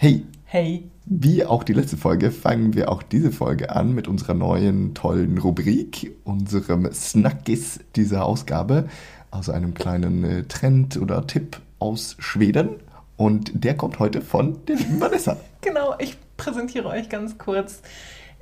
Hey, Hey. wie auch die letzte Folge fangen wir auch diese Folge an mit unserer neuen tollen Rubrik, unserem Snackis dieser Ausgabe, also einem kleinen äh, Trend oder Tipp aus Schweden. Und der kommt heute von der lieben Vanessa. Genau, ich präsentiere euch ganz kurz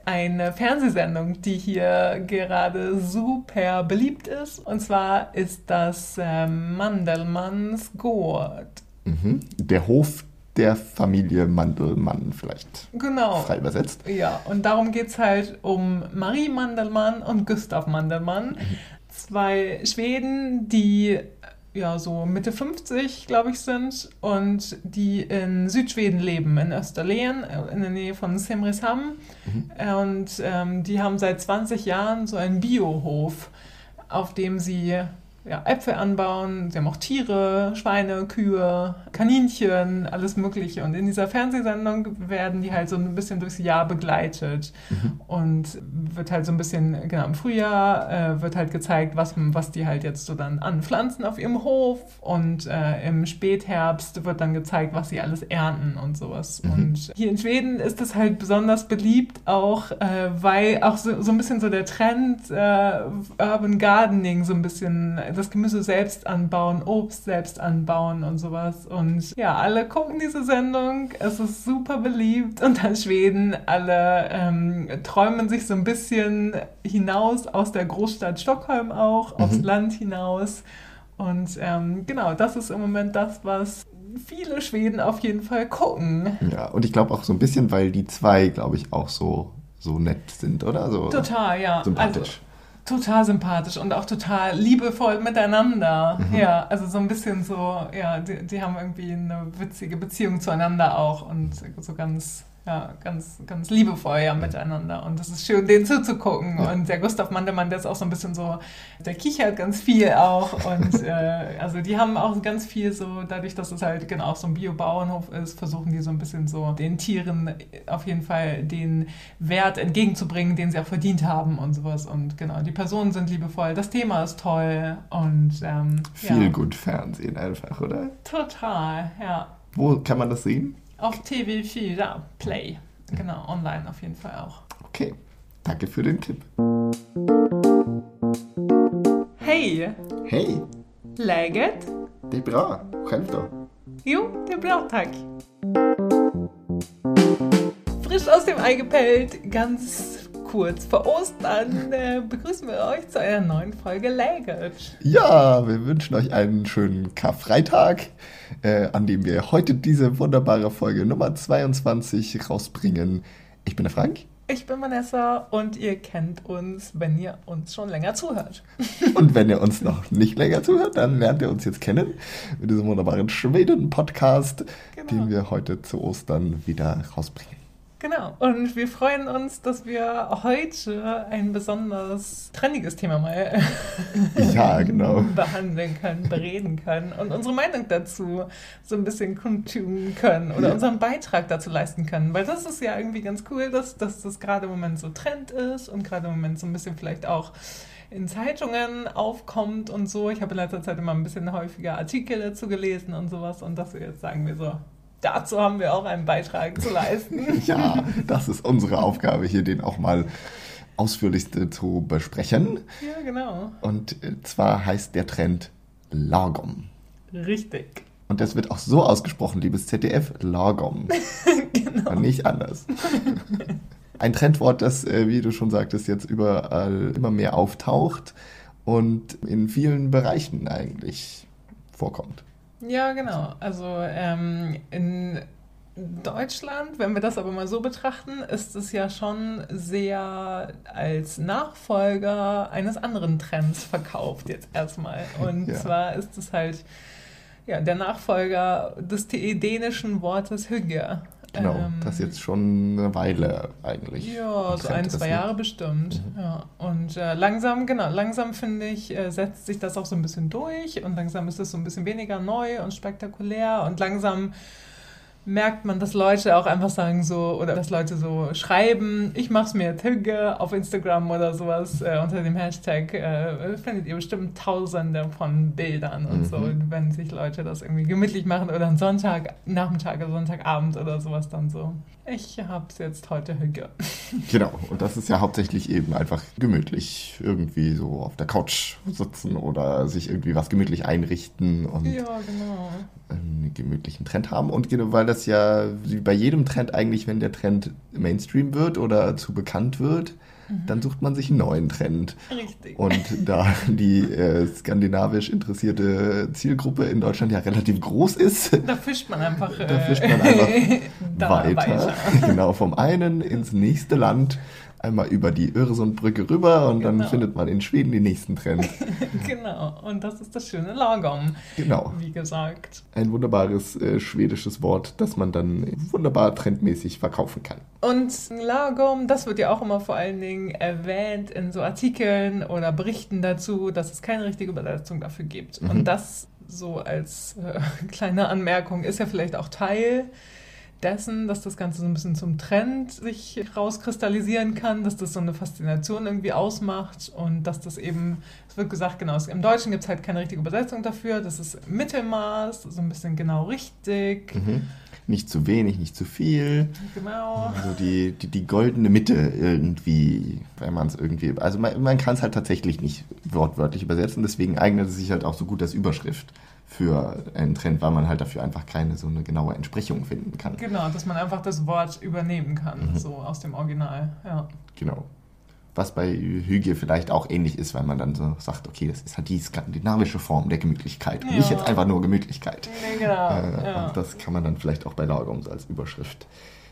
eine Fernsehsendung, die hier gerade super beliebt ist. Und zwar ist das äh, Mandelmanns Gård. Mhm. Der Hof der Familie Mandelmann vielleicht Genau. frei übersetzt. Ja, und darum geht es halt um Marie Mandelmann und Gustav Mandelmann. Zwei Schweden, die ja so Mitte 50, glaube ich, sind und die in Südschweden leben, in Österlen, äh, in der Nähe von Simrishamn. Und ähm, die haben seit 20 Jahren so einen Biohof, auf dem sie ja, Äpfel anbauen. Sie haben auch Tiere, Schweine, Kühe, Kaninchen, alles Mögliche. Und in dieser Fernsehsendung werden die halt so ein bisschen durchs Jahr begleitet. Und wird halt so ein bisschen, genau, im Frühjahr äh, wird halt gezeigt, was, was die halt jetzt so dann anpflanzen auf ihrem Hof. Und äh, im Spätherbst wird dann gezeigt, was sie alles ernten und sowas. Und hier in Schweden ist es halt besonders beliebt, auch äh, weil auch so, so ein bisschen so der Trend äh, Urban Gardening so ein bisschen das Gemüse selbst anbauen, Obst selbst anbauen und sowas. Und ja, alle gucken diese Sendung. Es ist super beliebt und in Schweden alle ähm, träumen sich so ein bisschen hinaus aus der Großstadt Stockholm auch, aufs Land hinaus. Und ähm, genau, das ist im Moment das, was viele Schweden auf jeden Fall gucken. Ja, und ich glaube auch so ein bisschen, weil die zwei, glaube ich, auch so, so nett sind, oder? So Total, ja. sympathisch. Also, total sympathisch und auch total liebevoll miteinander. Mhm. Ja, also so ein bisschen so, ja, die, die haben irgendwie eine witzige Beziehung zueinander auch und so ganz, ja, ganz, ganz liebevoll ja miteinander. Und das ist schön, denen zuzugucken. Ja. Und der Gustav Mandelmann, der ist auch so ein bisschen so, der kichert ganz viel auch. Und äh, also die haben auch ganz viel so, dadurch, dass es halt genau auch so ein Bio-Bauernhof ist, versuchen die so ein bisschen so den Tieren auf jeden Fall den Wert entgegenzubringen, den sie auch verdient haben und sowas. Und genau, die Personen sind liebevoll, das Thema ist toll und ähm, Viel ja, gut Fernsehen einfach, oder? total, ja. Wo kann man das sehen? Auf TV4, ja, Play. Genau, online auf jeden Fall auch. Okay, danke für den Tipp. Hej! Hey, Läget? det är bra. Själv då? Jo, det är bra, tack. Frisch aus dem Ei gepellt, ganz kurz vor Ostern äh, begrüßen wir euch zu einer neuen Folge Läget. Ja, wir wünschen euch einen schönen Karfreitag, äh, an dem wir heute diese wunderbare Folge Nummer 22 rausbringen. Ich bin der Frank Ich bin Vanessa und ihr kennt uns, wenn ihr uns schon länger zuhört. und wenn ihr uns noch nicht länger zuhört, dann lernt ihr uns jetzt kennen mit diesem wunderbaren Schweden-Podcast, Genau. den wir heute zu Ostern wieder rausbringen. Genau. Und wir freuen uns, dass wir heute ein besonders trendiges Thema mal Ja, genau. behandeln können, bereden können und unsere Meinung dazu so ein bisschen kundtun können oder Ja. unseren Beitrag dazu leisten können. Weil das ist ja irgendwie ganz cool, dass, dass das gerade im Moment so Trend ist und gerade im Moment so ein bisschen vielleicht auch in Zeitungen aufkommt und so. Ich habe in letzter Zeit immer ein bisschen häufiger Artikel dazu gelesen und sowas und dass wir jetzt sagen wir so, dazu haben wir auch einen Beitrag zu leisten. Ja, das ist unsere Aufgabe, hier den auch mal ausführlichste zu besprechen. ja, genau. Und äh, zwar heißt der Trend Lagom. Richtig. Und das wird auch so ausgesprochen, liebes ZDF, Lagom. Genau. Und nicht anders. Ein Trendwort, das, äh, wie du schon sagtest, jetzt überall immer mehr auftaucht und in vielen Bereichen eigentlich vorkommt. Ja, genau. Also ähm, in Deutschland, wenn wir das aber mal so betrachten, ist es ja schon sehr als Nachfolger eines anderen Trends verkauft jetzt erstmal. Und Ja. zwar ist es halt ja, der Nachfolger des dänischen Wortes Hygge. Genau, Ähm, das jetzt schon eine Weile eigentlich. Ja, ein so ein, zwei? Jahre bestimmt. Ja. Und äh, langsam, genau, langsam finde ich, äh, setzt sich das auch so ein bisschen durch und langsam ist es so ein bisschen weniger neu und spektakulär und langsam merkt man, dass Leute auch einfach sagen so, oder dass Leute so schreiben, ich mach's mir Tüge auf Instagram oder sowas äh, unter dem Hashtag, äh, findet ihr bestimmt tausende von Bildern und mhm. so, wenn sich Leute das irgendwie gemütlich machen oder einen Sonntag, Nachmittag oder Sonntagabend oder sowas dann so. Ich hab's jetzt heute Hüge. Genau, und das ist ja hauptsächlich eben einfach gemütlich irgendwie so auf der Couch sitzen oder sich irgendwie was gemütlich einrichten und ja, genau. einen gemütlichen Trend haben. Und genau, weil das ja wie bei jedem Trend eigentlich, wenn der Trend Mainstream wird oder zu bekannt wird, dann sucht man sich einen neuen Trend. Richtig. Und da die äh, skandinavisch interessierte Zielgruppe in Deutschland ja relativ groß ist, da fischt man einfach, da fischt man einfach weiter. weiter. Genau, vom einen ins nächste Land einmal über die Öresundbrücke rüber und genau. dann findet man in Schweden den nächsten Trend. genau, und das ist das schöne Lagom. Genau. Wie gesagt. Ein wunderbares äh, schwedisches Wort, das man dann wunderbar trendmäßig verkaufen kann. Und Lagom, das wird ja auch immer vor allen Dingen erwähnt in so Artikeln oder Berichten dazu, dass es keine richtige Übersetzung dafür gibt. Mhm. Und das so als äh, kleine Anmerkung ist ja vielleicht auch Teil dessen, dass das Ganze so ein bisschen zum Trend sich rauskristallisieren kann, dass das so eine Faszination irgendwie ausmacht und dass das eben, es wird gesagt, genau, im Deutschen gibt es halt keine richtige Übersetzung dafür, das ist Mittelmaß, so ein bisschen genau richtig. Mhm. Nicht zu wenig, nicht zu viel. Genau. Also die, die, die goldene Mitte irgendwie, wenn man es irgendwie, also man, man kann es halt tatsächlich nicht wortwörtlich übersetzen, deswegen eignet es sich halt auch so gut als Überschrift für einen Trend, weil man halt dafür einfach keine so eine genaue Entsprechung finden kann. Genau, dass man einfach das Wort übernehmen kann, mhm. so aus dem Original, ja. Genau. Was bei Hüge vielleicht auch ähnlich ist, weil man dann so sagt, okay, das ist halt die skandinavische Form der Gemütlichkeit und ja. nicht jetzt einfach nur Gemütlichkeit. Nee, genau. Äh, ja. Und das kann man dann vielleicht auch bei Lagerung so als Überschrift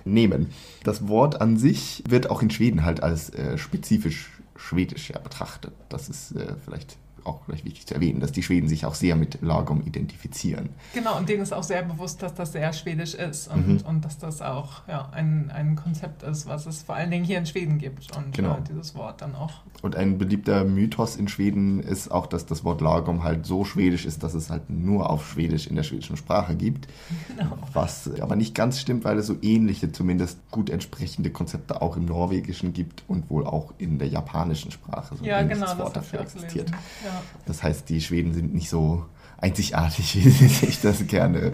nehmen. Das Wort an sich wird auch in Schweden halt als äh, spezifisch schwedisch ja betrachtet. Das ist äh, vielleicht auch vielleicht wichtig zu erwähnen, dass die Schweden sich auch sehr mit Lagom identifizieren. Genau, und denen ist auch sehr bewusst, dass das sehr schwedisch ist und, mhm. und dass das auch ja, ein, ein Konzept ist, was es vor allen Dingen hier in Schweden gibt und genau. äh, dieses Wort dann auch. Und ein beliebter Mythos in Schweden ist auch, dass das Wort Lagom halt so schwedisch ist, dass es halt nur auf Schwedisch in der schwedischen Sprache gibt. Genau. Was aber nicht ganz stimmt, weil es so ähnliche, zumindest gut entsprechende Konzepte auch im Norwegischen gibt und wohl auch in der japanischen Sprache so ja, genau, Wort dafür existiert. Ja. Das heißt, die Schweden sind nicht so einzigartig, wie sie sich das gerne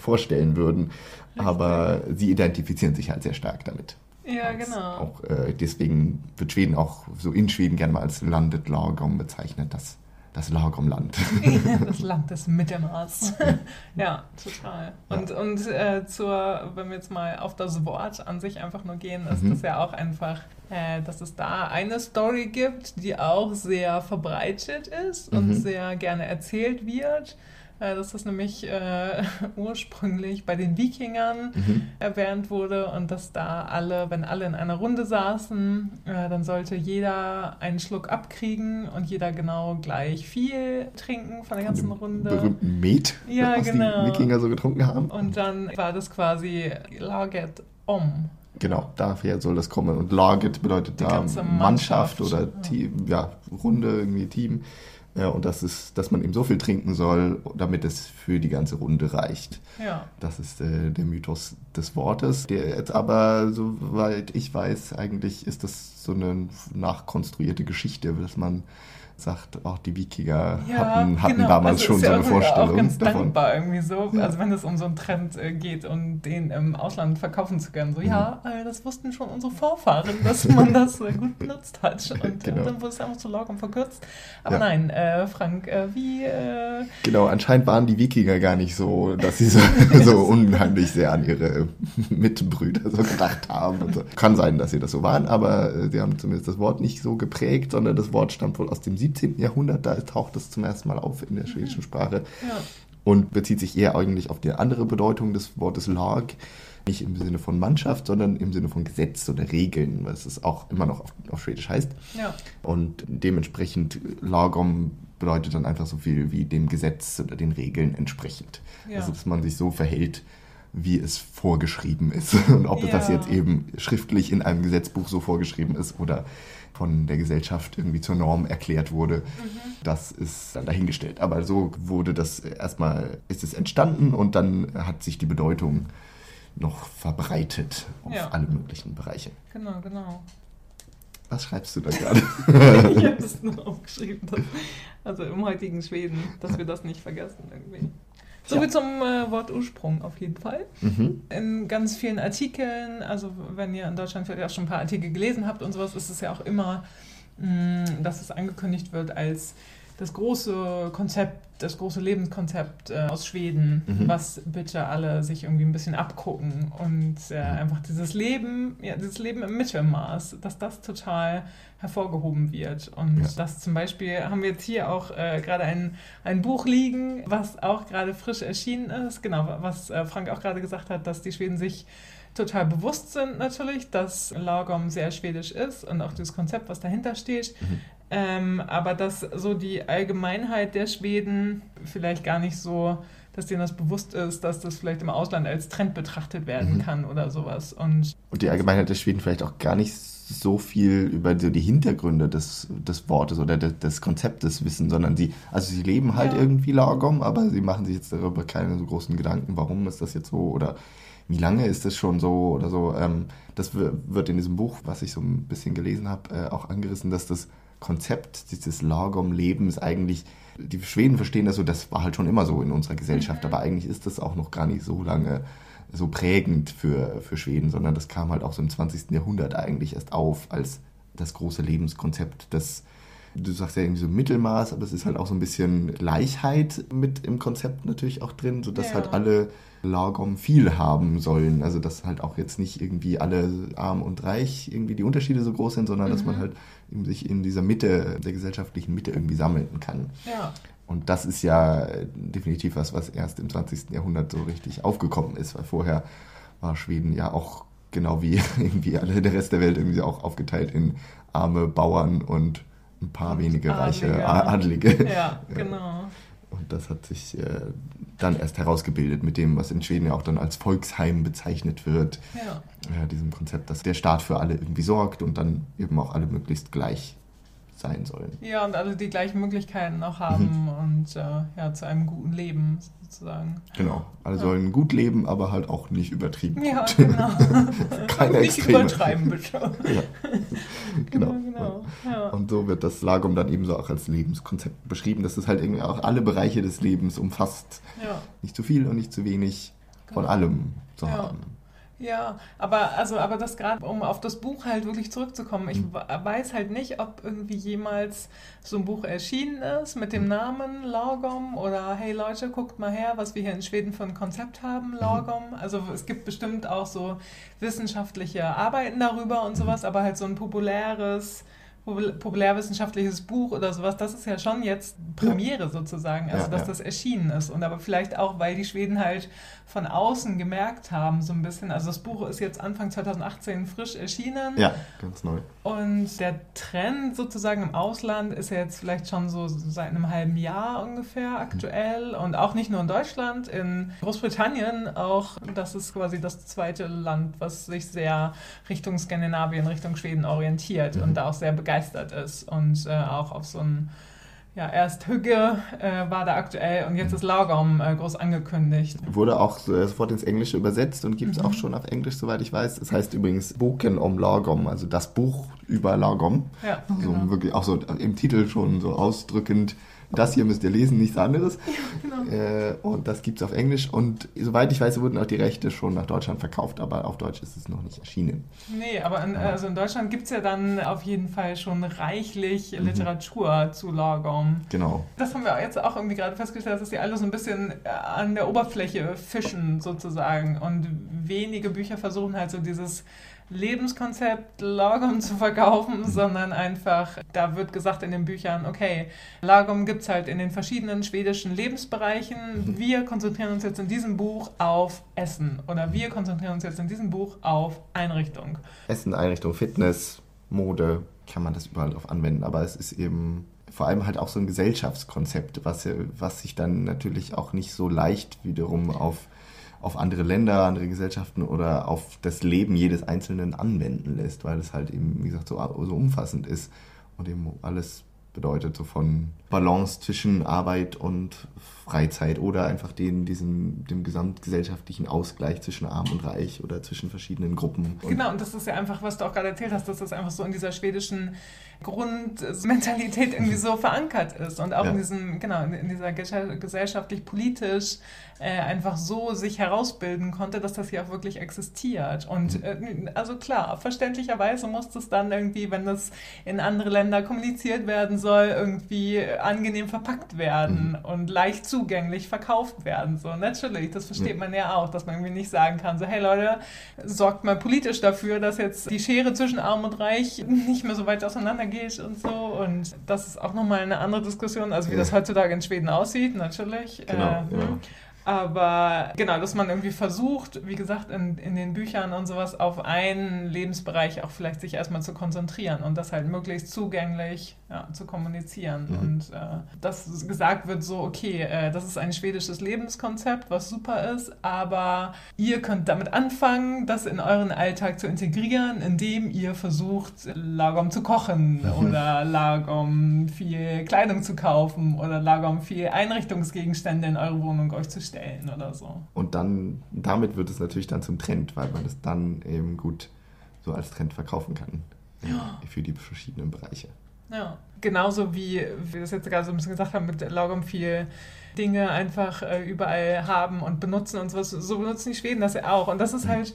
vorstellen würden. Aber sie identifizieren sich halt sehr stark damit. Ja, genau. Auch, äh, deswegen wird Schweden auch so in Schweden gerne mal als Landet Lagom bezeichnet, das, das Lagomland. das Land des Mittelmaß. ja, total. Und, ja. und äh, zur, wenn wir jetzt mal auf das Wort an sich einfach nur gehen, ist mhm. das ja auch einfach dass es da eine Story gibt, die auch sehr verbreitet ist und mhm. sehr gerne erzählt wird. Äh, dass das nämlich äh, ursprünglich bei den Wikingern mhm. erwähnt wurde und dass da alle, wenn alle in einer Runde saßen, äh, dann sollte jeder einen Schluck abkriegen und jeder genau gleich viel trinken von der ganzen von Runde. Berühmten Met, ja, was genau. die Wikinger so getrunken haben. Und dann war das quasi Laget om. Genau, daher soll das kommen. Und Laget bedeutet da Mannschaft, Mannschaft, oder ja. Team, ja, Runde, irgendwie Team. Ja, und das ist, dass man eben so viel trinken soll, damit es für die ganze Runde reicht. Ja. Das ist äh, der Mythos des Wortes. Der jetzt aber, soweit ich weiß, eigentlich ist das so eine nachkonstruierte Geschichte, dass man sagt, auch die Wikinger ja, hatten, hatten genau. damals also schon so ja eine Vorstellung. Auch ganz davon. dankbar irgendwie so, ja. also wenn es um so einen Trend äh, geht und den im Ausland verkaufen zu können. So, mhm. ja, äh, das wussten schon unsere Vorfahren, dass man das äh, gut benutzt hat. Und genau. dann wurde es einfach zu log und verkürzt. Aber nein, äh, Frank, äh, wie... Äh, genau, anscheinend waren die Wikinger gar nicht so, dass sie so, so unheimlich sehr an ihre Mitbrüder so gedacht haben. So. Kann sein, dass sie das so waren, aber sie haben zumindest das Wort nicht so geprägt, sondern das Wort stammt wohl aus dem 17. Jahrhundert, da taucht es zum ersten Mal auf in der schwedischen Sprache. Ja. Und bezieht sich eher eigentlich auf die andere Bedeutung des Wortes Lag. Nicht im Sinne von Mannschaft, sondern im Sinne von Gesetz oder Regeln, was es auch immer noch auf, auf Schwedisch heißt. Ja. Und dementsprechend Lagom bedeutet dann einfach so viel wie dem Gesetz oder den Regeln entsprechend. Ja. Also, dass man sich so verhält, wie es vorgeschrieben ist. Und ob ja. das jetzt eben schriftlich in einem Gesetzbuch so vorgeschrieben ist oder von der Gesellschaft irgendwie zur Norm erklärt wurde. Mhm. Das ist dann dahingestellt. Aber so wurde das erstmal, ist es entstanden und dann hat sich die Bedeutung noch verbreitet auf Ja. alle möglichen Bereiche. Genau, genau. Was schreibst du da gerade? ich habe es nur aufgeschrieben, dass, also im heutigen Schweden, dass wir das nicht vergessen irgendwie. So Ja. zum äh, Wort Ursprung auf jeden Fall. mhm. In ganz vielen Artikeln, also wenn ihr in Deutschland vielleicht auch schon ein paar Artikel gelesen habt und sowas, ist es ja auch immer, mh, dass es angekündigt wird als das große Konzept, das große Lebenskonzept äh, aus Schweden, Mhm. was bitte alle sich irgendwie ein bisschen abgucken und äh, Mhm. einfach dieses Leben, ja, dieses Leben im Mittelmaß, dass das total hervorgehoben wird. Und Ja. das zum Beispiel haben wir jetzt hier auch äh, gerade ein, ein Buch liegen, was auch gerade frisch erschienen ist. Genau, was äh, Frank auch gerade gesagt hat, dass die Schweden sich total bewusst sind natürlich, dass Lagom sehr schwedisch ist und auch dieses Konzept, was dahinter steht. Mhm. Ähm, aber dass so die Allgemeinheit der Schweden vielleicht gar nicht so, dass denen das bewusst ist, dass das vielleicht im Ausland als Trend betrachtet werden Mhm. kann oder sowas. Und Und die Allgemeinheit der Schweden vielleicht auch gar nicht so viel über so die Hintergründe des, des Wortes oder des, des Konzeptes wissen, sondern sie, also sie leben halt Ja. irgendwie Lagom, aber sie machen sich jetzt darüber keine so großen Gedanken, warum ist das jetzt so oder wie lange ist das schon so oder so. Ähm, das wird in diesem Buch, was ich so ein bisschen gelesen habe, äh, auch angerissen, dass das Konzept dieses Lagom-Lebens eigentlich, die Schweden verstehen das so, das war halt schon immer so in unserer Gesellschaft, Mhm. aber eigentlich ist das auch noch gar nicht so lange so prägend für, für Schweden, sondern das kam halt auch so im 20. Jahrhundert eigentlich erst auf als das große Lebenskonzept, das du sagst ja irgendwie so Mittelmaß, aber es ist halt auch so ein bisschen Gleichheit mit im Konzept natürlich auch drin, sodass Ja. halt alle Lagom viel haben sollen. Also dass halt auch jetzt nicht irgendwie alle arm und reich irgendwie die Unterschiede so groß sind, sondern dass man Mhm. halt eben sich in dieser Mitte, der gesellschaftlichen Mitte irgendwie sammeln kann. ja, Und das ist ja definitiv was, was erst im 20. Jahrhundert so richtig aufgekommen ist, weil vorher war Schweden ja auch genau wie irgendwie alle der Rest der Welt irgendwie auch aufgeteilt in arme Bauern und ein paar wenige reiche Adlige. A- Adelige. ja, genau. Und das hat sich äh, dann erst herausgebildet mit dem, was in Schweden ja auch dann als Volksheim bezeichnet wird. Ja. Ja, diesem Konzept, dass der Staat für alle irgendwie sorgt und dann eben auch alle möglichst gleich sein sollen. ja, und alle die gleichen Möglichkeiten auch haben und äh, ja, zu einem guten Leben sozusagen. Genau. Alle Ja. sollen gut leben, aber halt auch nicht übertrieben. Ja, gut. genau. Keine Nicht Extreme. übertreiben, bitte. Ja. genau. genau. Ja. Und so wird das Lagom dann ebenso auch als Lebenskonzept beschrieben, dass es halt irgendwie auch alle Bereiche des Lebens umfasst. ja. Nicht zu viel und nicht zu wenig von Genau. allem zu haben. Ja, aber also, aber das gerade, um auf das Buch halt wirklich zurückzukommen, ich we- weiß halt nicht, ob irgendwie jemals so ein Buch erschienen ist mit dem Namen Lagom oder hey Leute, guckt mal her, was wir hier in Schweden für ein Konzept haben, Lagom. Also es gibt bestimmt auch so wissenschaftliche Arbeiten darüber und sowas, aber halt so ein populäres popul- populärwissenschaftliches Buch oder sowas, das ist ja schon jetzt Premiere sozusagen, also Ja, dass ja. das erschienen ist. Und aber vielleicht auch, weil die Schweden halt von außen gemerkt haben, so ein bisschen. Also das Buch ist jetzt Anfang 2018 frisch erschienen. Ja, ganz neu. Und der Trend sozusagen im Ausland ist ja jetzt vielleicht schon so seit einem halben Jahr ungefähr aktuell. Und auch nicht nur in Deutschland, in Großbritannien auch. Das ist quasi das zweite Land, was sich sehr Richtung Skandinavien, Richtung Schweden orientiert Mhm. und da auch sehr begeistert ist. Und äh, auch auf so ein ja, erst Hügge äh, war da aktuell und jetzt ist Laugom äh, groß angekündigt. Wurde auch äh, sofort ins Englische übersetzt und gibt es Mhm. auch schon auf Englisch, soweit ich weiß. Es heißt übrigens Boken om Lagom, also das Buch über Lagom. Ja, So genau. wirklich auch so im Titel schon so ausdrückend. Das hier müsst ihr lesen, nichts anderes. genau. Äh, und das gibt es auf Englisch. Und soweit ich weiß, wurden auch die Rechte schon nach Deutschland verkauft, aber auf Deutsch ist es noch nicht erschienen. Nee, aber in, also in Deutschland gibt es ja dann auf jeden Fall schon reichlich Mhm. Literatur zu Lagom. Genau. Das haben wir jetzt auch irgendwie gerade festgestellt, dass die alle so ein bisschen äh, an der Oberfläche fischen sozusagen und wenige Bücher versuchen halt so dieses Lebenskonzept Lagom zu verkaufen, sondern einfach, da wird gesagt in den Büchern, okay, Lagom gibt es halt in den verschiedenen schwedischen Lebensbereichen. Wir konzentrieren uns jetzt in diesem Buch auf Essen oder wir konzentrieren uns jetzt in diesem Buch auf Einrichtung. Essen, Einrichtung, Fitness, Mode, kann man das überall drauf anwenden. Aber es ist eben vor allem halt auch so ein Gesellschaftskonzept, was, was sich dann natürlich auch nicht so leicht wiederum auf, auf andere Länder, andere Gesellschaften oder auf das Leben jedes Einzelnen anwenden lässt, weil es halt eben, wie gesagt, so, so umfassend ist und eben alles bedeutet, so von Balance zwischen Arbeit und Freizeit oder einfach den, diesen, dem gesamtgesellschaftlichen Ausgleich zwischen Arm und Reich oder zwischen verschiedenen Gruppen. Genau, und das ist ja einfach, was du auch gerade erzählt hast, dass das einfach so in dieser schwedischen Grundmentalität irgendwie so verankert ist und auch ja. in diesem, genau, in dieser gesellschaftlich-politisch äh, einfach so sich herausbilden konnte, dass das hier auch wirklich existiert. Und mhm. äh, also klar, verständlicherweise muss das dann irgendwie, wenn das in andere Länder kommuniziert werden soll, irgendwie angenehm verpackt werden mhm. und leicht zugänglich verkauft werden. So, natürlich, das versteht mhm. man ja auch, dass man irgendwie nicht sagen kann, so, hey Leute, sorgt mal politisch dafür, dass jetzt die Schere zwischen Arm und Reich nicht mehr so weit auseinander geht und so. Und das ist auch nochmal eine andere Diskussion, also wie ja. das heutzutage in Schweden aussieht, natürlich. Genau, äh, ja. Aber genau, dass man irgendwie versucht, wie gesagt, in, in den Büchern und sowas auf einen Lebensbereich auch vielleicht sich erstmal zu konzentrieren und das halt möglichst zugänglich ja, zu kommunizieren. Mhm. Und äh, dass gesagt wird, so, okay, äh, das ist ein schwedisches Lebenskonzept, was super ist, aber ihr könnt damit anfangen, das in euren Alltag zu integrieren, indem ihr versucht, lagom zu kochen mhm. oder lagom viel Kleidung zu kaufen oder lagom viel Einrichtungsgegenstände in eure Wohnung euch zu stellen oder so. Und dann, damit wird es natürlich dann zum Trend, weil man es dann eben gut so als Trend verkaufen kann. Ja. Für die verschiedenen Bereiche. Ja, genauso wie wir das jetzt gerade so ein bisschen gesagt haben, mit Logom viel Dinge einfach äh, überall haben und benutzen und sowas. So benutzen die Schweden das ja auch. Und das ist halt,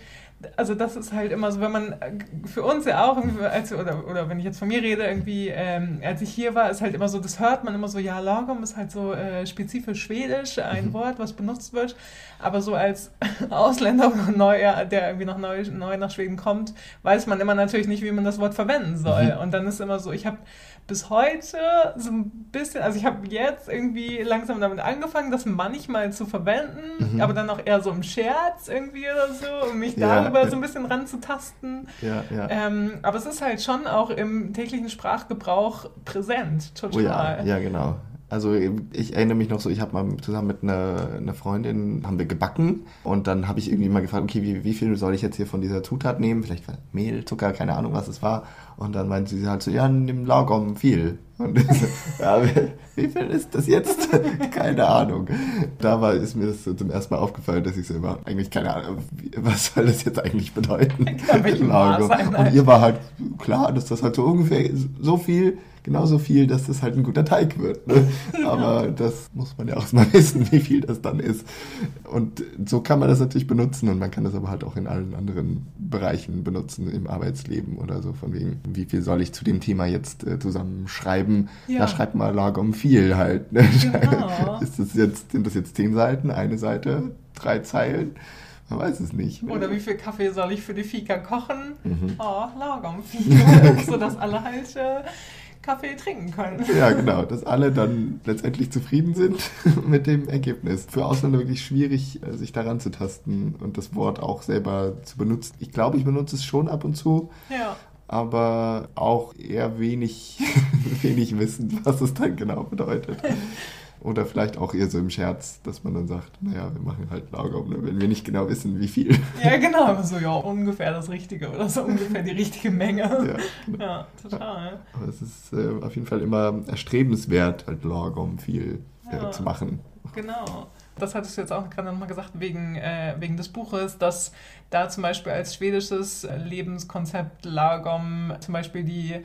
also das ist halt immer so, wenn man äh, für uns ja auch, als, oder, oder wenn ich jetzt von mir rede, irgendwie, ähm, als ich hier war, ist halt immer so, das hört man immer so, ja, Lagom ist halt so äh, spezifisch schwedisch, ein mhm. Wort, was benutzt wird. Aber so als Ausländer oder Neuer, der irgendwie noch neu, neu nach Schweden kommt, weiß man immer natürlich nicht, wie man das Wort verwenden soll. Mhm. Und dann ist immer so, ich habe bis heute so ein bisschen, also ich habe jetzt irgendwie langsam damit angefangen, das manchmal zu verwenden, mhm. aber dann auch eher so im Scherz irgendwie oder so, um mich ja, darüber so ein bisschen ranzutasten. Ja, ja. Ähm, aber es ist halt schon auch im täglichen Sprachgebrauch präsent, total. Oh ja, ja, genau. Also ich erinnere mich noch so, ich habe mal zusammen mit einer, einer, Freundin, haben wir gebacken und dann habe ich irgendwie mal gefragt, okay, wie, wie, viel soll ich jetzt hier von dieser Zutat nehmen? Vielleicht Mehl, Zucker, keine Ahnung, was es war. Und dann meinte sie halt so, ja, nimm Lagom viel. Und so, ja, wie viel ist das jetzt? keine Ahnung. Da war, ist mir das so zum ersten Mal aufgefallen, dass ich so immer, eigentlich keine Ahnung, was soll das jetzt eigentlich bedeuten? Lagom. Und ihr war halt klar, dass das halt so ungefähr so viel genauso viel, dass das halt ein guter Teig wird. Ne? Aber ja. das muss man ja auch mal wissen, wie viel das dann ist. Und so kann man das natürlich benutzen und man kann das aber halt auch in allen anderen Bereichen benutzen, im Arbeitsleben oder so. Von wegen, wie viel soll ich zu dem Thema jetzt äh, zusammenschreiben? Ja. Da schreibt mal Lagom viel halt. Ne? Genau. ist das jetzt, sind das jetzt zehn Seiten, eine Seite, drei Zeilen? Man weiß es nicht. Oder wie viel Kaffee soll ich für die Fika kochen? Mhm. Oh, Lagom viel. so dass alle halt äh, Kaffee trinken können. Ja, genau, dass alle dann letztendlich zufrieden sind mit dem Ergebnis. Für Ausländer wirklich schwierig, äh, sich daran zu tasten und das Wort auch selber zu benutzen. Ich glaube, ich benutze es schon ab und zu. Ja. Aber auch eher wenig, wenig wissen, was es dann genau bedeutet. Oder vielleicht auch eher so im Scherz, dass man dann sagt, naja, wir machen halt Lagerung, ne, wenn wir nicht genau wissen, wie viel. Ja, genau, so ja, ungefähr das Richtige oder so ungefähr die richtige Menge. Ja, genau. ja total. Aber es ist äh, auf jeden Fall immer erstrebenswert, halt Lagerung viel äh, ja, zu machen. Genau. Das hattest du jetzt auch gerade nochmal gesagt, wegen, äh, wegen des Buches, dass da zum Beispiel als schwedisches Lebenskonzept Lagom zum Beispiel die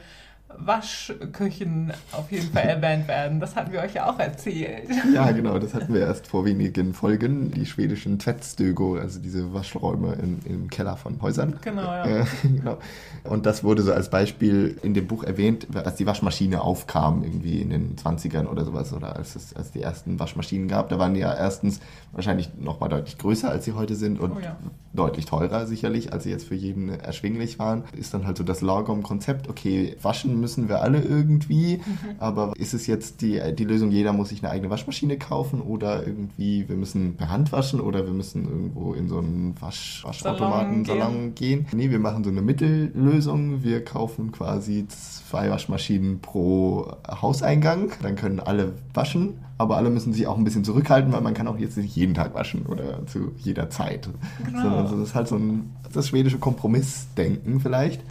Waschküchen auf jeden Fall erwähnt werden. Das hatten wir euch ja auch erzählt. Ja, genau, das hatten wir erst vor wenigen Folgen. Die schwedischen Tvättstögo, also diese Waschräume in, im Keller von Häusern. Genau, ja. Äh, genau. Und das wurde so als Beispiel in dem Buch erwähnt, als die Waschmaschine aufkam, irgendwie in den 20ern oder sowas, oder als es als die ersten Waschmaschinen gab. Da waren die ja erstens wahrscheinlich nochmal deutlich größer, als sie heute sind und oh ja. deutlich teurer sicherlich, als sie jetzt für jeden erschwinglich waren. Ist dann halt so das Lagom-Konzept, okay, waschen müssen wir alle irgendwie, mhm. aber ist es jetzt die, die Lösung, jeder muss sich eine eigene Waschmaschine kaufen oder irgendwie, wir müssen per Hand waschen oder wir müssen irgendwo in so einen Wasch, Waschautomaten, Salon, gehen. Nee, wir machen so eine Mittellösung. Wir kaufen quasi zwei Waschmaschinen pro Hauseingang. Dann können alle waschen, aber alle müssen sich auch ein bisschen zurückhalten, weil man kann auch jetzt nicht jeden Tag waschen oder zu jeder Zeit. Genau. Sondern das ist halt so ein das schwedische Kompromissdenken vielleicht.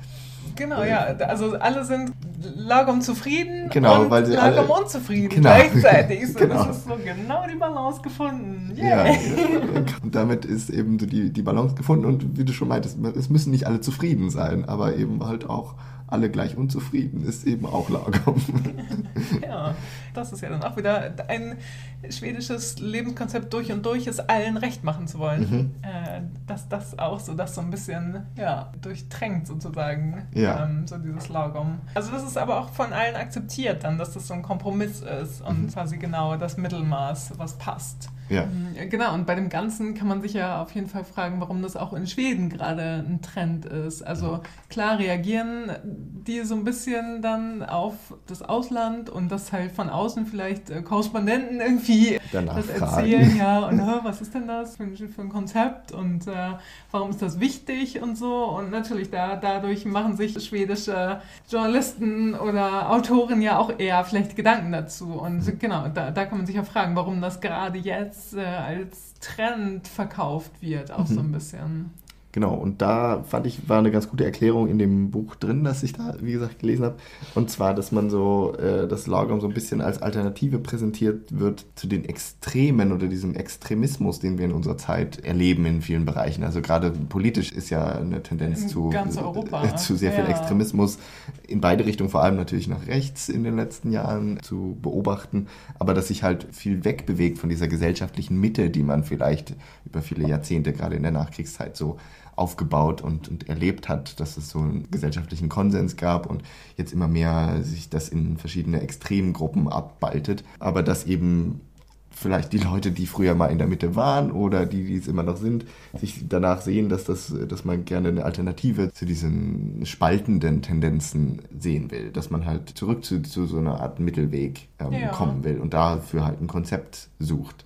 Genau, ja. Also alle sind lagom zufrieden genau, und weil sie lagom alle, unzufrieden genau. gleichzeitig. So, genau. Das ist so genau die Balance gefunden. Ja, Yeah. und damit ist eben so die, die Balance gefunden und wie du schon meintest, es müssen nicht alle zufrieden sein, aber eben halt auch alle gleich unzufrieden ist eben auch Lagom. Ja, das ist ja dann auch wieder ein schwedisches Lebenskonzept durch und durch, es allen recht machen zu wollen. Mhm. Äh, dass das auch so, das so ein bisschen ja, durchtränkt sozusagen, Ja. ähm, so dieses Lagom. Also das ist aber auch von allen akzeptiert dann, dass das so ein Kompromiss ist und Mhm. quasi genau das Mittelmaß, was passt. Ja. Genau, und bei dem Ganzen kann man sich ja auf jeden Fall fragen, warum das auch in Schweden gerade ein Trend ist. Also klar reagieren die so ein bisschen dann auf das Ausland und das halt von außen vielleicht äh, Korrespondenten irgendwie Danach das fragen. erzählen, ja, und was ist denn das für ein, für ein Konzept und äh, warum ist das wichtig und so. Und natürlich da, dadurch machen sich schwedische Journalisten oder Autoren ja auch eher vielleicht Gedanken dazu. Und Mhm. genau, da, da kann man sich ja fragen, warum das gerade jetzt äh, als Trend verkauft wird, auch so Mhm. ein bisschen. Genau, und da fand ich, war eine ganz gute Erklärung in dem Buch drin, das ich da, wie gesagt, gelesen habe. Und zwar, dass man so, äh, das Lagom so ein bisschen als Alternative präsentiert wird zu den Extremen oder diesem Extremismus, den wir in unserer Zeit erleben in vielen Bereichen. Also gerade politisch ist ja eine Tendenz zu, äh, zu sehr viel Ja. Extremismus in beide Richtungen, vor allem natürlich nach rechts in den letzten Jahren zu beobachten, aber dass sich halt viel wegbewegt von dieser gesellschaftlichen Mitte, die man vielleicht über viele Jahrzehnte, gerade in der Nachkriegszeit, so aufgebaut und, und erlebt hat, dass es so einen gesellschaftlichen Konsens gab und jetzt immer mehr sich das in verschiedene Extremgruppen abbaltet, aber dass eben vielleicht die Leute, die früher mal in der Mitte waren oder die, die es immer noch sind, sich danach sehen, dass, das, dass man gerne eine Alternative zu diesen spaltenden Tendenzen sehen will. Dass man halt zurück zu, zu so einer Art Mittelweg ähm, Ja. kommen will und dafür halt ein Konzept sucht.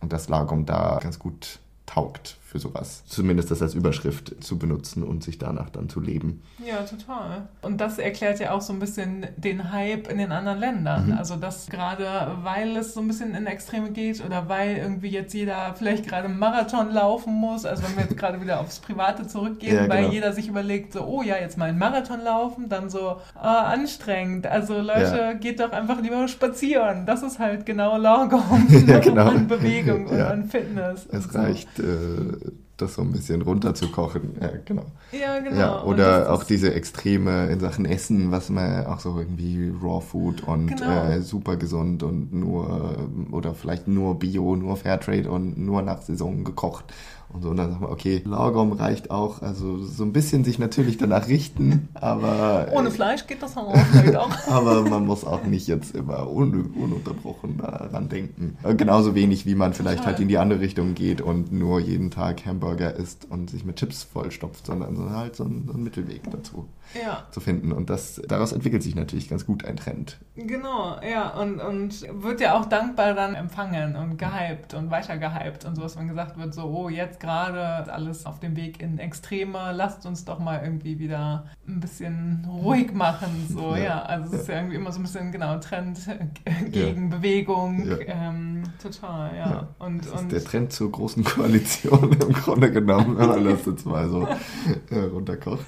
Und das Lagom da ganz gut taugt für sowas. Zumindest das als Überschrift zu benutzen und sich danach dann zu leben. Ja, total. Und das erklärt ja auch so ein bisschen den Hype in den anderen Ländern. Mhm. Also dass gerade, weil es so ein bisschen in Extreme geht oder weil irgendwie jetzt jeder vielleicht gerade einen Marathon laufen muss, also wenn wir jetzt gerade wieder aufs Private zurückgehen, Ja, weil genau. jeder sich überlegt, so, oh ja, jetzt mal einen Marathon laufen, dann so, ah, anstrengend. Also Leute, Ja. geht doch einfach lieber spazieren. Das ist halt genau Lagom Ja, genau. an Bewegung und an Fitness. Es so. reicht, äh, das so ein bisschen runterzukochen. Ja, genau. Ja, genau. Ja, oder auch diese Extreme in Sachen Essen, was man auch so irgendwie Raw Food und Genau. äh, super gesund und nur oder vielleicht nur Bio, nur Fairtrade und nur nach Saison gekocht und so. Und dann sagen wir, okay, Lagom reicht auch, also so ein bisschen sich natürlich danach richten, aber Ohne Fleisch geht das auch auch. aber man muss auch nicht jetzt immer un ununterbrochen daran denken. Äh, Genauso wenig, wie man vielleicht Total. halt in die andere Richtung geht und nur jeden Tag Hamburger isst und sich mit Chips vollstopft, sondern so halt so einen, so einen Mittelweg dazu Ja. zu finden. Und das, daraus entwickelt sich natürlich ganz gut ein Trend. Genau, ja, und, und wird ja auch dankbar dann empfangen und gehypt und weiter gehypt und sowas, wenn gesagt wird, so, oh, jetzt gerade ist alles auf dem Weg in Extreme, lasst uns doch mal irgendwie wieder ein bisschen ruhig machen, so, ja, Ja. also es ist ja irgendwie immer so ein bisschen, genau, Trend gegen Bewegung, Ja. ähm, total, ja, und, das ist und der Trend zur großen Koalition im Grunde genommen, wenn man das jetzt mal so äh, runterkocht.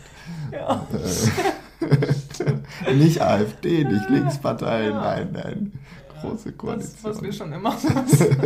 ja. Äh, nicht AfD, nicht Linkspartei, Ja. nein, nein. Große Das, Koalition. was wir schon immer wissen.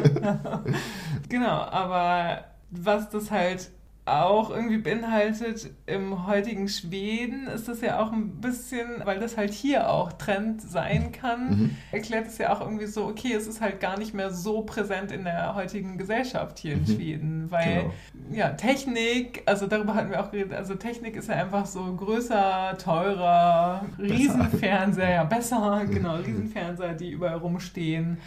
genau, aber was das halt auch irgendwie beinhaltet im heutigen Schweden, ist das ja auch ein bisschen, weil das halt hier auch Trend sein kann, Mhm. erklärt es ja auch irgendwie so, okay, es ist halt gar nicht mehr so präsent in der heutigen Gesellschaft hier in Mhm. Schweden, weil Genau. ja, Technik, also darüber hatten wir auch geredet, also Technik ist ja einfach so größer, teurer, Riesenfernseher, ja besser, genau, Riesenfernseher, die überall rumstehen.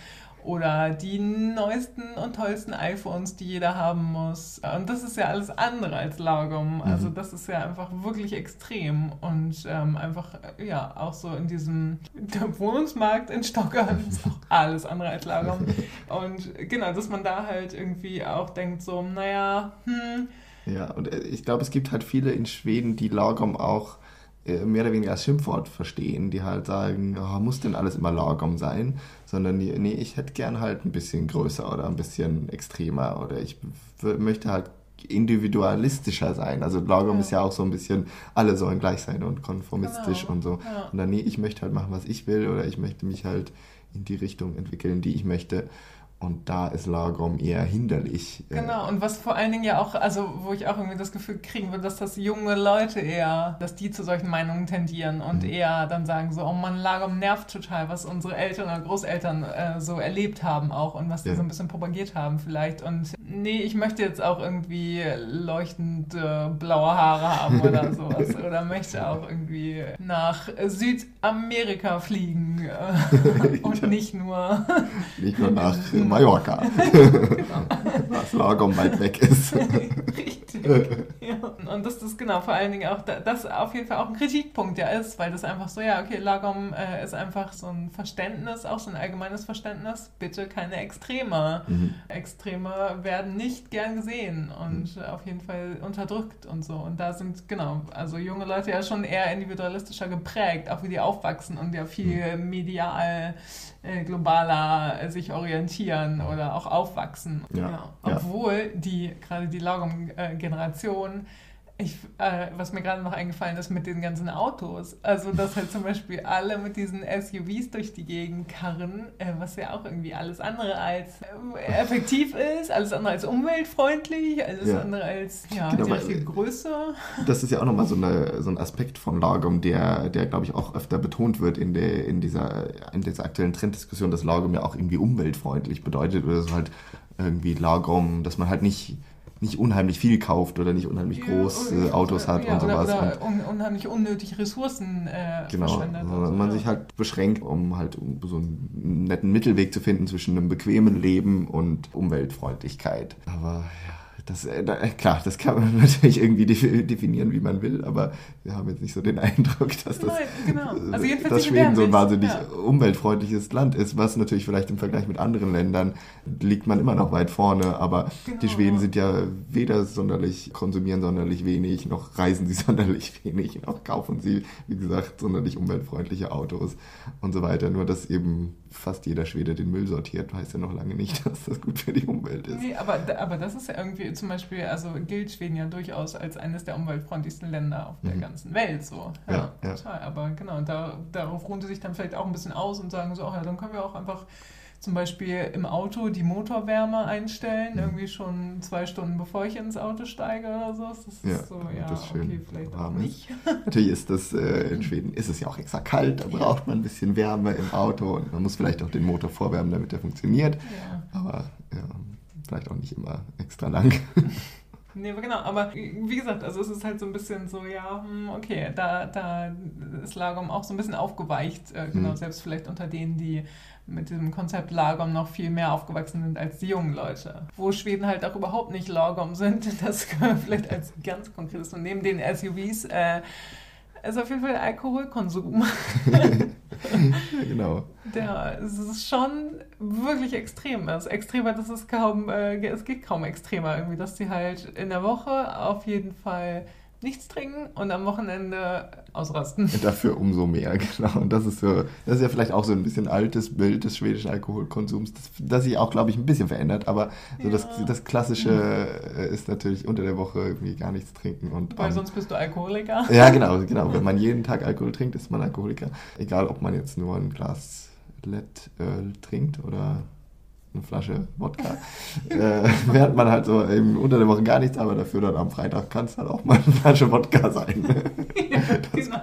Oder die neuesten und tollsten iPhones, die jeder haben muss. Und das ist ja alles andere als Lagom. Also Mhm. das ist ja einfach wirklich extrem. Und ähm, einfach, äh, ja, auch so in diesem der Wohnungsmarkt in Stockholm ist auch alles andere als Lagom. Und genau, dass man da halt irgendwie auch denkt, so, naja, hm, Ja, und äh, ich glaube, es gibt halt viele in Schweden, die Lagom auch mehr oder weniger als Schimpfwort verstehen, die halt sagen, oh, muss denn alles immer Lagom sein? Sondern die, nee, ich hätte gern halt ein bisschen größer oder ein bisschen extremer oder ich möchte halt individualistischer sein. Also Lagom ja. ist ja auch so ein bisschen, alle sollen gleich sein und konformistisch genau. und so. Ja. Und dann, nee, ich möchte halt machen, was ich will oder ich möchte mich halt in die Richtung entwickeln, die ich möchte. Und da ist Lagom eher hinderlich. Äh. Genau, und was vor allen Dingen ja auch, also wo ich auch irgendwie das Gefühl kriegen würde, dass das junge Leute eher, dass die zu solchen Meinungen tendieren und mhm. eher dann sagen so, oh man, Lagom nervt total, was unsere Eltern oder Großeltern äh, so erlebt haben auch und was die ja. so ein bisschen propagiert haben vielleicht. Und nee, ich möchte jetzt auch irgendwie leuchtende blaue Haare haben oder sowas. oder möchte auch irgendwie nach Südamerika fliegen äh, und nicht nur... nicht nur nach Mallorca. Genau. Was Lagom weit weg ist. Richtig. Ja. Und das ist genau vor allen Dingen auch, das auf jeden Fall auch ein Kritikpunkt ja ist, weil das einfach so, ja, okay, Lagom äh, ist einfach so ein Verständnis, auch so ein allgemeines Verständnis, bitte keine Extreme. Mhm. Extreme werden nicht gern gesehen und mhm. auf jeden Fall unterdrückt und so. Und da sind, genau, also junge Leute ja schon eher individualistischer geprägt, auch wie die aufwachsen und ja viel mhm. medial äh, globaler äh, sich orientieren oder auch aufwachsen. Ja. Ja. Obwohl die, gerade die Lagom-Generation ich, äh, was mir gerade noch eingefallen ist mit den ganzen Autos. Also, dass halt zum Beispiel alle mit diesen SUVs durch die Gegend karren, äh, was ja auch irgendwie alles andere als äh, effektiv ist, alles andere als umweltfreundlich, alles ja. andere als ja, genau, die richtige Größe. Das ist ja auch nochmal so, so ein Aspekt von Lagom, der, der glaube ich, auch öfter betont wird in, der, in, dieser, in dieser aktuellen Trenddiskussion, dass Lagom ja auch irgendwie umweltfreundlich bedeutet oder so halt irgendwie Lagom, dass man halt nicht nicht unheimlich viel kauft oder nicht unheimlich große Autos hat ja, und sowas. Oder, und unheimlich unnötig Ressourcen äh, genau, verschwendet. Genau, man ja. sich halt beschränkt, um halt so einen netten Mittelweg zu finden zwischen einem bequemen Leben und Umweltfreundlichkeit. Aber ja das, äh, äh, klar, das kann man natürlich irgendwie definieren, wie man will, aber wir haben jetzt nicht so den Eindruck, dass, das, Nein, genau. also dass Schweden so ein wahnsinnig ja. umweltfreundliches Land ist, was natürlich vielleicht im Vergleich mit anderen Ländern liegt man immer noch weit vorne, aber genau. die Schweden sind ja weder sonderlich, konsumieren sonderlich wenig, noch reisen sie sonderlich wenig, noch kaufen sie, wie gesagt, sonderlich umweltfreundliche Autos und so weiter. Nur, dass eben fast jeder Schwede den Müll sortiert, heißt ja noch lange nicht, dass das gut für die Umwelt ist. Nee, aber, aber das ist ja irgendwie zum Beispiel, also gilt Schweden ja durchaus als eines der umweltfreundlichsten Länder auf der mhm. ganzen Welt. So. Ja, ja, total. Aber genau, da, darauf ruhen sie sich dann vielleicht auch ein bisschen aus und sagen so, ach ja, dann können wir auch einfach zum Beispiel im Auto die Motorwärme einstellen, mhm. irgendwie schon zwei Stunden bevor ich ins Auto steige oder so. Das ist ja, so, ja, das schön okay, vielleicht auch nicht. Natürlich ist das, äh, in Schweden ist es ja auch extra kalt, da braucht man ein bisschen Wärme im Auto und man muss vielleicht auch den Motor vorwärmen, damit er funktioniert. Ja. Aber ja, vielleicht auch nicht immer extra lang. Nee, aber genau, aber wie gesagt, also es ist halt so ein bisschen so, ja, hm, okay, da, da ist Lagom auch so ein bisschen aufgeweicht, äh, genau, hm. selbst vielleicht unter denen, die mit diesem Konzept Lagom noch viel mehr aufgewachsen sind als die jungen Leute. Wo Schweden halt auch überhaupt nicht Lagom sind, das können wir vielleicht als ganz konkretes und neben den SUVs äh, ist auf jeden Fall Alkoholkonsum. ja, genau. Der es ist schon wirklich extrem ist. Extremer, das ist kaum, äh, es geht kaum extremer irgendwie, dass die halt in der Woche auf jeden Fall nichts trinken und am Wochenende ausrasten. Dafür umso mehr, genau. Und das ist so, das ist ja vielleicht auch so ein bisschen altes Bild des schwedischen Alkoholkonsums, das, das sich auch, glaube ich, ein bisschen verändert, aber so ja. das, das Klassische mhm. ist natürlich unter der Woche irgendwie gar nichts trinken. Und, Weil um, sonst bist du Alkoholiker. Ja, genau, genau. Wenn man jeden Tag Alkohol trinkt, ist man Alkoholiker. Egal, ob man jetzt nur ein Glas Lettöl trinkt oder eine Flasche Wodka. äh, während man halt so eben unter der Woche gar nichts, aber dafür dann am Freitag kann es halt auch mal eine Flasche Wodka sein. ja, das, genau.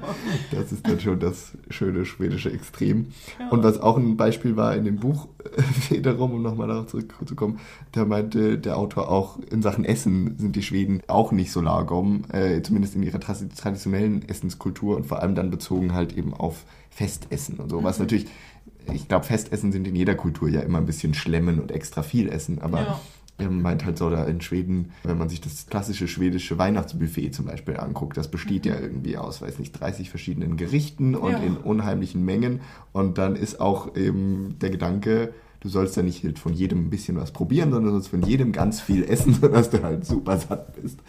das ist dann schon das schöne schwedische Extrem. Ja. Und was auch ein Beispiel war in dem Buch, wiederum, um nochmal darauf zurückzukommen, da meinte der Autor auch, in Sachen Essen sind die Schweden auch nicht so lagom, äh, zumindest in ihrer traditionellen Essenskultur und vor allem dann bezogen halt eben auf Festessen und so, was mhm. natürlich ich glaube, Festessen sind in jeder Kultur ja immer ein bisschen schlemmen und extra viel essen, aber ja. er meint halt so, da in Schweden, wenn man sich das klassische schwedische Weihnachtsbuffet zum Beispiel anguckt, das besteht mhm. ja irgendwie aus, weiß nicht, 30 verschiedenen Gerichten und ja. in unheimlichen Mengen und dann ist auch eben der Gedanke, du sollst ja nicht von jedem ein bisschen was probieren, sondern du sollst von jedem ganz viel essen, sodass du halt super satt bist.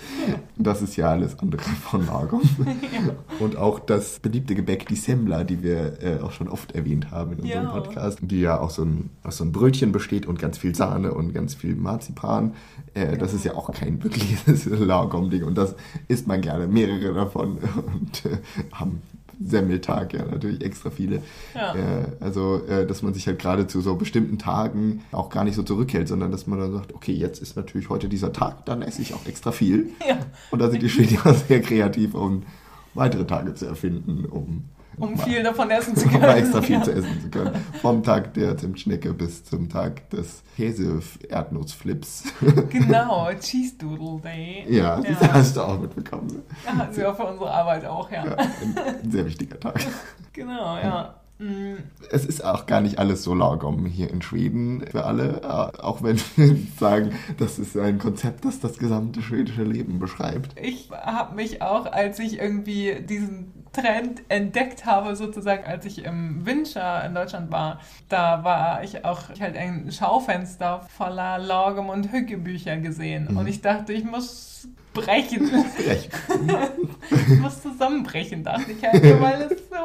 Und das ist ja alles andere von Lagom. Und auch das beliebte Gebäck, die Semmler, die wir äh, auch schon oft erwähnt haben in unserem Ja. Podcast, die ja auch so ein, aus so einem Brötchen besteht und ganz viel Sahne und ganz viel Marzipan. Äh, Das ist ja auch kein wirkliches Lagom-Ding. Und das isst man gerne, mehrere davon. Und äh, am Semmeltag ja natürlich extra viele. Ja. Äh, also, äh, dass man sich halt gerade zu so bestimmten Tagen auch gar nicht so zurückhält, sondern dass man dann sagt, okay, jetzt ist natürlich heute dieser Tag, dann esse ich auch extra viel. Ja. Und da sind die Schweden ja sehr kreativ, um weitere Tage zu erfinden, um, Um viel davon essen zu um können. mal extra viel ja. zu essen zu können. Vom Tag der Zimtschnecke bis zum Tag des Käse-Erdnussflips. Genau, Cheese Doodle Day. ja, das ja. hast du auch mitbekommen. ne? Ja, auch für unsere Arbeit auch, ja. Ja, ein, ein sehr wichtiger Tag. Genau, ja. Es ist auch gar nicht alles so lagom hier in Schweden für alle, äh, auch wenn wir sagen, das ist ein Konzept, das das gesamte schwedische Leben beschreibt. Ich habe mich auch, als ich irgendwie diesen Trend entdeckt habe, sozusagen, als ich im Winter in Deutschland war, da war ich auch ich halt ein Schaufenster voller Lagom- und Hückebücher gesehen. Mhm. Und ich dachte, ich muss brechen. Recht. ich muss zusammenbrechen, dachte ich halt, weil es so.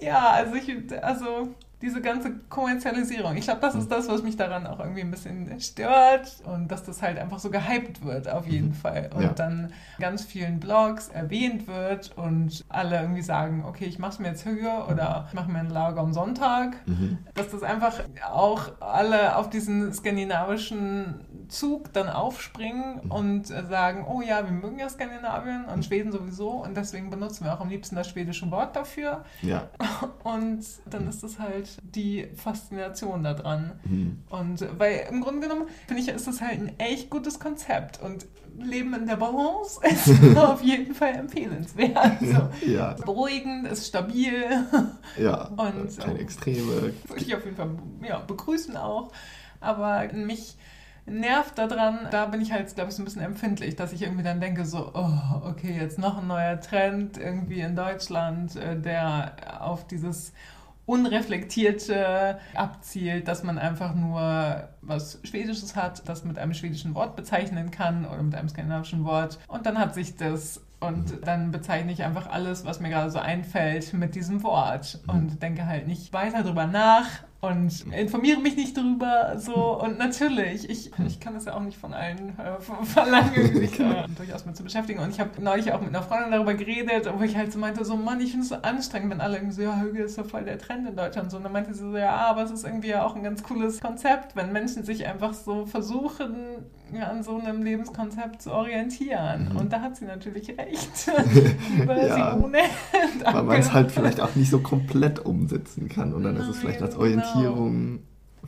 Ja, also ich, also diese ganze Kommerzialisierung. Ich glaube, das ist das, was mich daran auch irgendwie ein bisschen stört und dass das halt einfach so gehypt wird, auf jeden Fall. Und Ja. dann ganz vielen Blogs erwähnt wird und alle irgendwie sagen, okay, ich mache es mir jetzt höher oder ich mache mir ein Lager am Sonntag. Mhm. Dass das einfach auch alle auf diesen skandinavischen Zug dann aufspringen und sagen, oh ja, wir mögen ja Skandinavien und Schweden sowieso und deswegen benutzen wir auch am liebsten das schwedische Wort dafür. Ja. Und dann ist es halt die Faszination daran. Mhm. Und weil im Grunde genommen, finde ich, ist das halt ein echt gutes Konzept. Und Leben in der Balance ist auf jeden Fall empfehlenswert. So. Ja. Beruhigend, ist stabil. Ja. Und, keine Extreme. Würde ich auf jeden Fall ja, begrüßen auch. Aber mich nervt daran, da bin ich halt, glaube ich, so ein bisschen empfindlich, dass ich irgendwie dann denke, so, oh, okay, jetzt noch ein neuer Trend irgendwie in Deutschland, äh, der auf dieses Unreflektierte abzielt, dass man einfach nur was Schwedisches hat, das mit einem schwedischen Wort bezeichnen kann oder mit einem skandinavischen Wort. Und dann hat sich das. Und dann bezeichne ich einfach alles, was mir gerade so einfällt, mit diesem Wort. Und denke halt nicht weiter drüber nach und informiere mich nicht drüber. So und natürlich, ich, ich kann das ja auch nicht von allen äh, ver- verlangen, sich äh, durchaus mit zu beschäftigen. Und ich habe neulich auch mit einer Freundin darüber geredet, wo ich halt so meinte, so Mann, ich finde es so anstrengend, wenn alle irgendwie so, ja, Hügel ist so voll der Trend in Deutschland. So, und dann meinte sie so, ja, aber es ist irgendwie ja auch ein ganz cooles Konzept, wenn Menschen sich einfach so versuchen, ja, an so einem Lebenskonzept zu orientieren. Mhm. Und da hat sie natürlich recht. Liebe Ja. Weil man es halt vielleicht auch nicht so komplett umsetzen kann. Und dann ist es vielleicht als Nein, genau. Orientierung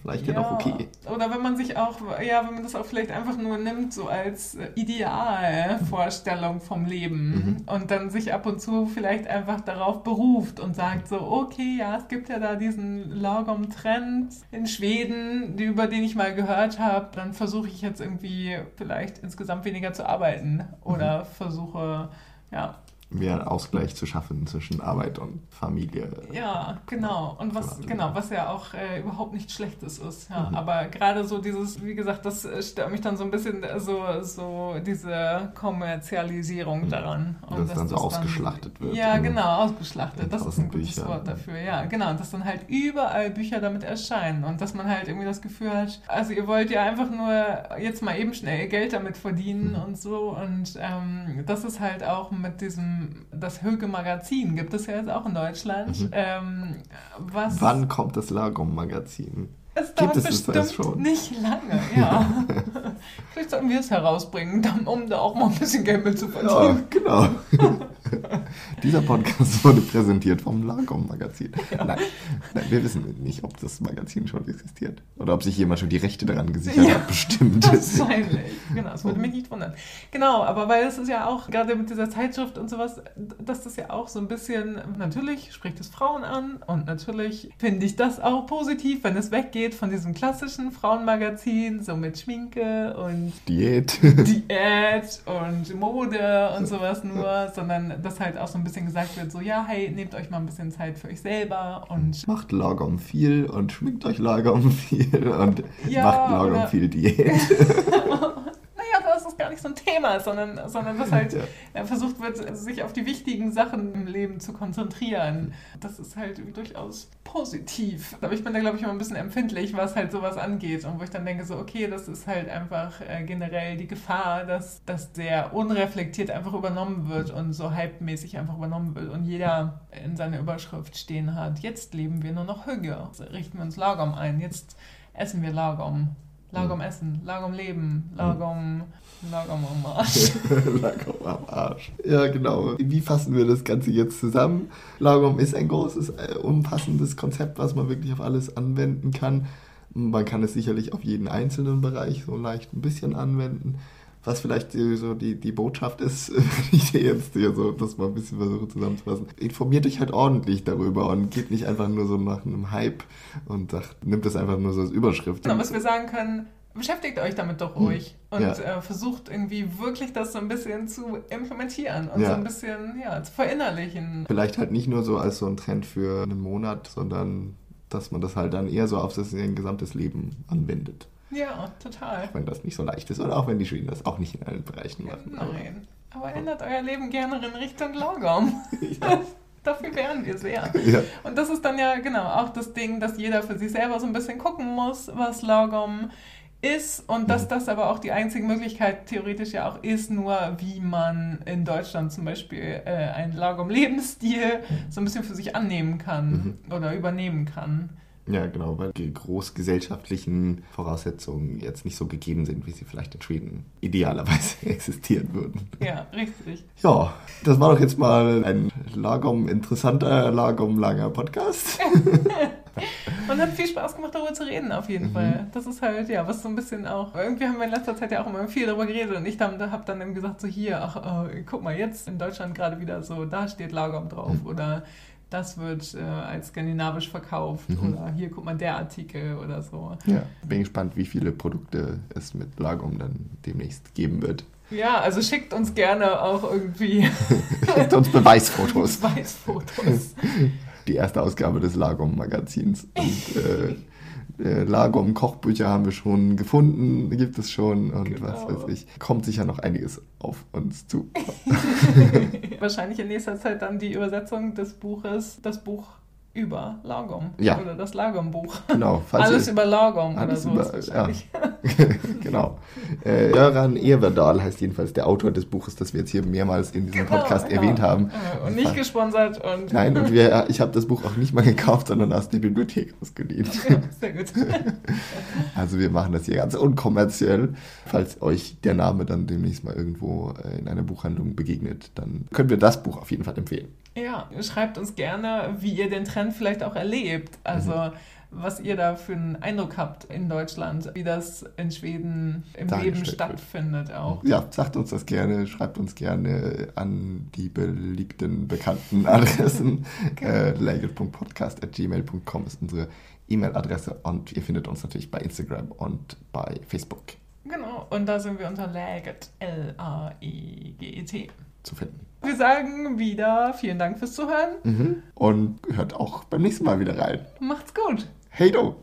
vielleicht ja, noch okay. Oder wenn man sich auch, ja, wenn man das auch vielleicht einfach nur nimmt, so als äh, Idealvorstellung vom Leben Mhm. und dann sich ab und zu vielleicht einfach darauf beruft und sagt so, okay, ja, es gibt ja da diesen Lagom-Trend in Schweden, über den ich mal gehört habe, dann versuche ich jetzt irgendwie vielleicht insgesamt weniger zu arbeiten oder Mhm. versuche, ja, Mehr Ausgleich zu schaffen zwischen Arbeit und Familie. Ja, genau. Und was, genau, was ja auch äh, überhaupt nichts Schlechtes ist. Ja. Mhm. Aber gerade so dieses, wie gesagt, das äh, stört mich dann so ein bisschen, äh, so, so diese Kommerzialisierung Mhm. daran. Dass es dann so ausgeschlachtet wird Ja, genau, ausgeschlachtet. Das ist ein gutes Büchern. Wort dafür. Ja, genau. Und dass dann halt überall Bücher damit erscheinen. Und dass man halt irgendwie das Gefühl hat, also ihr wollt ja einfach nur jetzt mal eben schnell Geld damit verdienen Mhm. und so. Und ähm, das ist halt auch mit diesem, das Höge Magazin gibt es ja jetzt auch in Deutschland. Mhm. Ähm, was Wann kommt das Lagom-Magazin? es gibt dauert es das bestimmt alles schon? nicht lange, ja. Vielleicht sollten wir es herausbringen, um da auch mal ein bisschen Geld mit zu Ja, verdienen. genau. Dieser Podcast wurde präsentiert vom Lagom-Magazin. Nein, nein, wir wissen nicht, ob das Magazin schon existiert. Oder ob sich jemand schon die Rechte daran gesichert Ja. hat, bestimmt. Wahrscheinlich, genau, das würde mich nicht wundern. Genau, aber weil es ist ja auch, gerade mit dieser Zeitschrift und sowas, dass das ja auch so ein bisschen, natürlich spricht es Frauen an und natürlich finde ich das auch positiv, wenn es weggeht von diesem klassischen Frauenmagazin, so mit Schminke und Diät. Diät und Mode und sowas nur, sondern dass halt auch so ein bisschen gesagt wird, so ja, hey, nehmt euch mal ein bisschen Zeit für euch selber und Macht Lagom viel und schminkt euch Lagom viel und Ja, macht Lagom viel Diät. ist gar nicht so ein Thema, sondern, sondern dass halt Ja. versucht wird, sich auf die wichtigen Sachen im Leben zu konzentrieren. Das ist halt durchaus positiv. Aber ich bin da, glaube ich, immer ein bisschen empfindlich, was halt sowas angeht. Und wo ich dann denke, so, okay, das ist halt einfach äh, generell die Gefahr, dass das sehr unreflektiert einfach übernommen wird und so hypemäßig einfach übernommen wird. Und jeder in seiner Überschrift stehen hat, jetzt leben wir nur noch Hüge. Richten wir uns Lagom ein. Jetzt essen wir Lagom. Lagom essen, Lagom leben, Lagom, Lagom am Arsch. Lagom am Arsch. Ja, genau. Wie fassen wir das Ganze jetzt zusammen? Lagom ist ein großes, äh, umfassendes Konzept, was man wirklich auf alles anwenden kann. Man kann es sicherlich auf jeden einzelnen Bereich so leicht ein bisschen anwenden. Was vielleicht die, so die, die Botschaft ist, ich dir jetzt hier so das mal ein bisschen versuche zusammenzufassen. Informiert euch halt ordentlich darüber und geht nicht einfach nur so nach einem Hype und sagt, nimmt das einfach nur so als Überschrift. Genau, was wir sagen können, beschäftigt euch damit doch ruhig und Ja. äh, versucht irgendwie wirklich das so ein bisschen zu implementieren und Ja. so ein bisschen ja, zu verinnerlichen. Vielleicht halt nicht nur so als so ein Trend für einen Monat, sondern dass man das halt dann eher so auf sein gesamtes Leben anwendet. Ja, total. Wenn das nicht so leicht ist oder auch wenn die Schweden das auch nicht in allen Bereichen machen. Aber Nein. Aber ändert euer Leben gerne in Richtung Lagom. Dafür wären wir sehr. ja, Und das ist dann ja genau auch das Ding, dass jeder für sich selber so ein bisschen gucken muss, was Lagom ist und dass das aber auch die einzige Möglichkeit theoretisch ja auch ist, nur wie man in Deutschland zum Beispiel äh, einen Lagom-Lebensstil so ein bisschen für sich annehmen kann oder übernehmen kann. Ja, genau, weil die großgesellschaftlichen Voraussetzungen jetzt nicht so gegeben sind, wie sie vielleicht in Schweden idealerweise existieren würden. Ja, richtig. Ja, das war doch jetzt mal ein Lagom interessanter, Lagom langer Podcast. Und hat viel Spaß gemacht, darüber zu reden, auf jeden Fall. Das ist halt, ja, was so ein bisschen auch. Irgendwie haben wir in letzter Zeit ja auch immer viel darüber geredet und ich habe hab dann eben gesagt, so hier, ach, äh, guck mal, jetzt in Deutschland gerade wieder so, da steht Lagom drauf oder das wird äh, als skandinavisch verkauft oder hier, guck mal, der Artikel oder so. Ja, bin gespannt, wie viele Produkte es mit Lagom dann demnächst geben wird. Ja, also schickt uns gerne auch irgendwie Schickt uns Beweisfotos. Weißfotos. die erste Ausgabe des Lagom-Magazins. Und äh, äh, Lagom-Kochbücher haben wir schon gefunden, gibt es schon und Genau. was weiß ich. Kommt sicher noch einiges auf uns zu. Wahrscheinlich in nächster Zeit dann die Übersetzung des Buches, das Buch über Lagom. Ja. Oder das Lagom-Buch. Genau, Alles über Lagom Alles oder so. über- ist ja. wahrscheinlich. genau. Äh, Göran Everdal heißt jedenfalls der Autor des Buches, das wir jetzt hier mehrmals in diesem Genau, Podcast genau. erwähnt haben. Äh, Und nicht gesponsert und Nein, und wir, ich habe das Buch auch nicht mal gekauft, sondern aus der Bibliothek ausgeliehen. sehr gut. Also wir machen das hier ganz unkommerziell. Falls euch der Name dann demnächst mal irgendwo äh, in einer Buchhandlung begegnet, dann können wir das Buch auf jeden Fall empfehlen. Ja, schreibt uns gerne, wie ihr den Trend vielleicht auch erlebt. Also Mhm. was ihr da für einen Eindruck habt in Deutschland, wie das in Schweden im Leben Dargestellt wird. stattfindet auch. Ja, sagt uns das gerne, schreibt uns gerne an die beliebten, bekannten Adressen. äh, lagel.podcast.gmail.com ist unsere E-Mail-Adresse und ihr findet uns natürlich bei Instagram und bei Facebook Genau, und da sind wir unter Laget, L-A-E-G-E-T zu finden. Wir sagen wieder vielen Dank fürs Zuhören. Mhm. Und hört auch beim nächsten Mal wieder rein. Macht's gut. Hey do.